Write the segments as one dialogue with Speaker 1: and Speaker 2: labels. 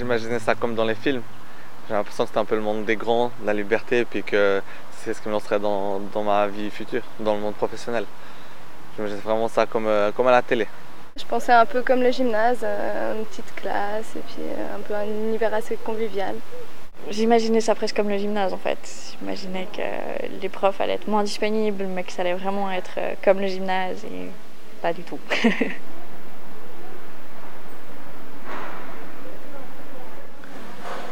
Speaker 1: j'imaginais ça comme dans les films. J'ai l'impression que c'était un peu le monde des grands, la liberté, et puis que c'est ce qui me lancerait dans, dans, ma vie future, dans le monde professionnel. J'imaginais vraiment ça comme, euh, comme à la télé.
Speaker 2: Je pensais un peu comme le gymnase, euh, une petite classe et puis euh, un peu un univers assez convivial.
Speaker 3: J'imaginais ça presque comme le gymnase en fait. J'imaginais que les profs allaient être moins disponibles, mais que ça allait vraiment être comme le gymnase et pas du tout.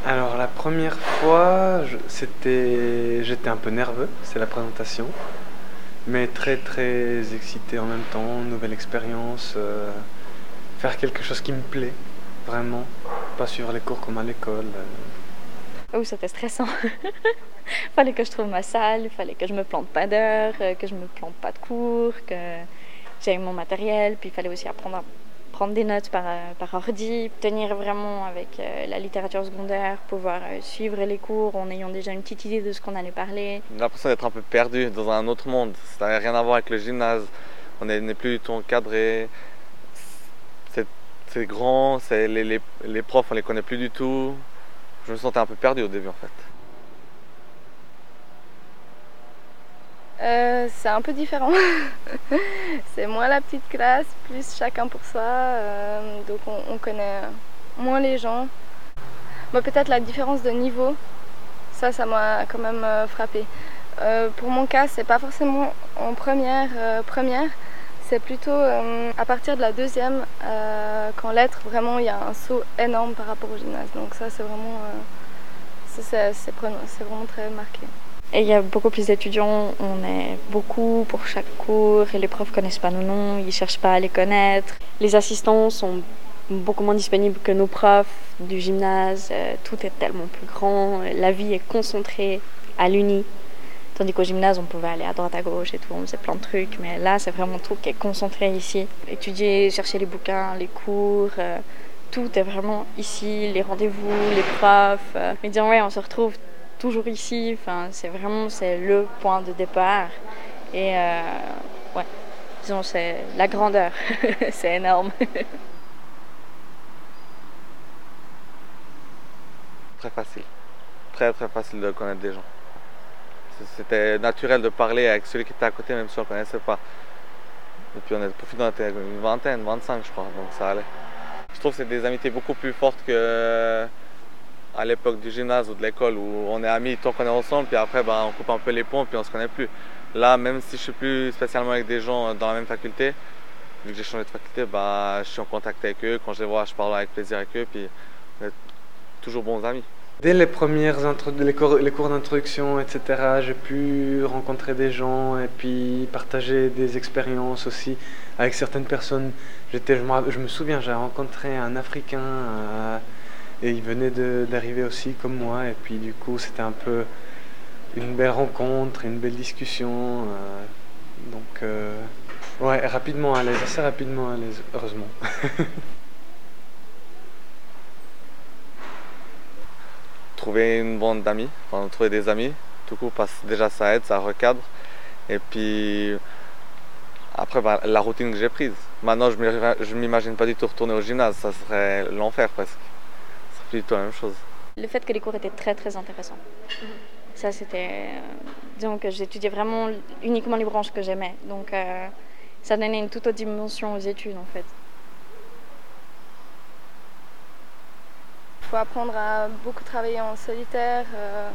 Speaker 4: Alors la première fois, c'était, j'étais un peu nerveux, c'est la présentation, mais très très excité en même temps, nouvelle expérience, euh, faire quelque chose qui me plaît, vraiment, pas suivre les cours comme à l'école.
Speaker 3: Oh, c'était stressant. fallait que je trouve ma salle, fallait que je me plante pas d'heures, que je me plante pas de cours, que j'aille mon matériel, puis il fallait aussi apprendre à prendre des notes par, euh, par ordi, tenir vraiment avec euh, la littérature secondaire, pouvoir euh, suivre les cours en ayant déjà une petite idée de ce qu'on allait parler.
Speaker 1: J'ai l'impression d'être un peu perdu dans un autre monde. Ça n'a rien à voir avec le gymnase. On n'est plus du tout encadré. C'est grand, les, les, les profs, on les connaît plus du tout. Je me sentais un peu perdu au début en fait.
Speaker 2: Euh, c'est un peu différent. c'est moins la petite classe, plus chacun pour soi. Euh, donc on, connaît moins les gens. Peut-être la différence de niveau, ça, ça m'a quand même euh, frappé. pour mon cas, c'est pas forcément en première, première c'est plutôt à partir de la deuxième, qu'en lettres, vraiment, il y a un saut énorme par rapport au gymnase. Donc ça, c'est vraiment, c'est vraiment très marqué.
Speaker 3: Et il y a beaucoup plus d'étudiants, on est beaucoup pour chaque cours et les profs connaissent pas nos noms, ils cherchent pas à les connaître. Les assistants sont beaucoup moins disponibles que nos profs du gymnase, euh, tout est tellement plus grand, la vie est concentrée à l'uni. Tandis qu'au gymnase, on pouvait aller à droite, à gauche et tout, on faisait plein de trucs, mais là, c'est vraiment tout qui est concentré ici. Étudier, chercher les bouquins, les cours, euh, tout est vraiment ici, les rendez-vous, les profs. Euh, mais disons, ouais, on se retrouve toujours ici. Enfin, c'est vraiment c'est le point de départ. Et euh, ouais, disons, c'est la grandeur. c'est énorme.
Speaker 1: très facile. Très très facile de connaître des gens. C'était naturel de parler avec celui qui était à côté, même si on ne connaissait pas. Et puis on est profité, on était une vingtaine, 25 je crois, donc ça allait. Je trouve que c'est des amitiés beaucoup plus fortes que à l'époque du gymnase ou de l'école où on est amis tant qu'on est ensemble, puis après ben, on coupe un peu les ponts, puis on se connaît plus. Là, même si je suis plus spécialement avec des gens dans la même faculté, vu que j'ai changé de faculté, ben, je suis en contact avec eux. Quand je les vois, je parle avec plaisir avec eux, puis on est toujours bons amis.
Speaker 4: Dès les premières les cours, d'introduction, etc., j'ai pu rencontrer des gens et puis partager des expériences aussi avec certaines personnes. J'étais, je, me, je me souviens, j'ai rencontré un Africain. Euh, et il venait d'arriver aussi comme moi. Et puis du coup, c'était un peu une belle rencontre, une belle discussion. Euh, donc, euh, ouais, rapidement à l'aise, assez rapidement à l'aise, heureusement.
Speaker 1: trouver une bande d'amis, enfin, trouver des amis, tout coup, parce déjà ça aide, ça recadre. Et puis après, bah, la routine que j'ai prise. Maintenant, je ne m'imagine pas du tout retourner au gymnase, ça serait l'enfer presque la même chose.
Speaker 3: Le fait que les cours étaient très très intéressants. Ça c'était... Euh, disons que j'étudiais vraiment uniquement les branches que j'aimais. Donc euh, ça donnait une toute autre dimension aux études en fait.
Speaker 2: Il faut apprendre à beaucoup travailler en solitaire. Euh,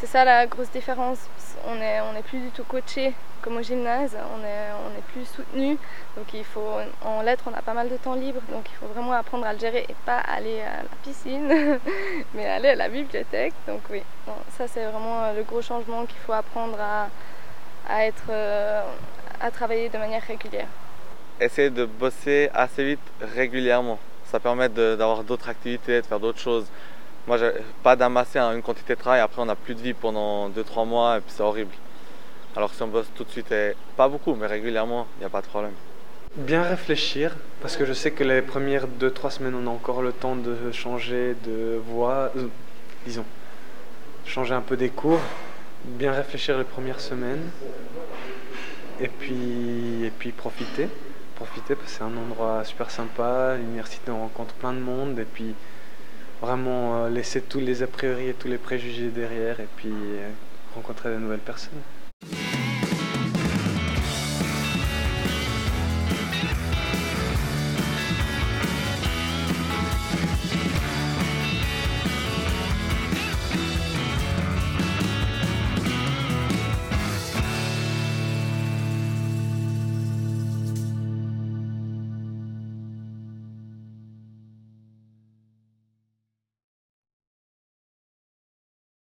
Speaker 2: c'est ça la grosse différence. On n'est on est plus du tout coaché comme au gymnase, on est, plus soutenu. Donc il faut, en lettres, on a pas mal de temps libre, donc il faut vraiment apprendre à le gérer et pas aller à la piscine, mais aller à la bibliothèque. Donc oui, ça c'est vraiment le gros changement qu'il faut apprendre à, à être, euh, à travailler de manière régulière.
Speaker 1: Essayer de bosser assez vite régulièrement. Ça permet d'avoir d'autres activités, de faire d'autres choses. Moi, pas d'amasser une quantité de travail, après on n'a plus de vie pendant 2-3 mois et puis c'est horrible. Alors si on bosse tout de suite, pas beaucoup, mais régulièrement, il n'y a pas de problème.
Speaker 4: Bien réfléchir, parce que je sais que les premières 2-3 semaines, on a encore le temps de changer de voie, euh, disons, changer un peu des cours. Bien réfléchir les premières semaines, et puis, et puis profiter. Profiter parce que c'est un endroit super sympa, l'université on rencontre plein de monde, et puis vraiment laisser tous les a priori et tous les préjugés derrière et puis rencontrer de nouvelles personnes.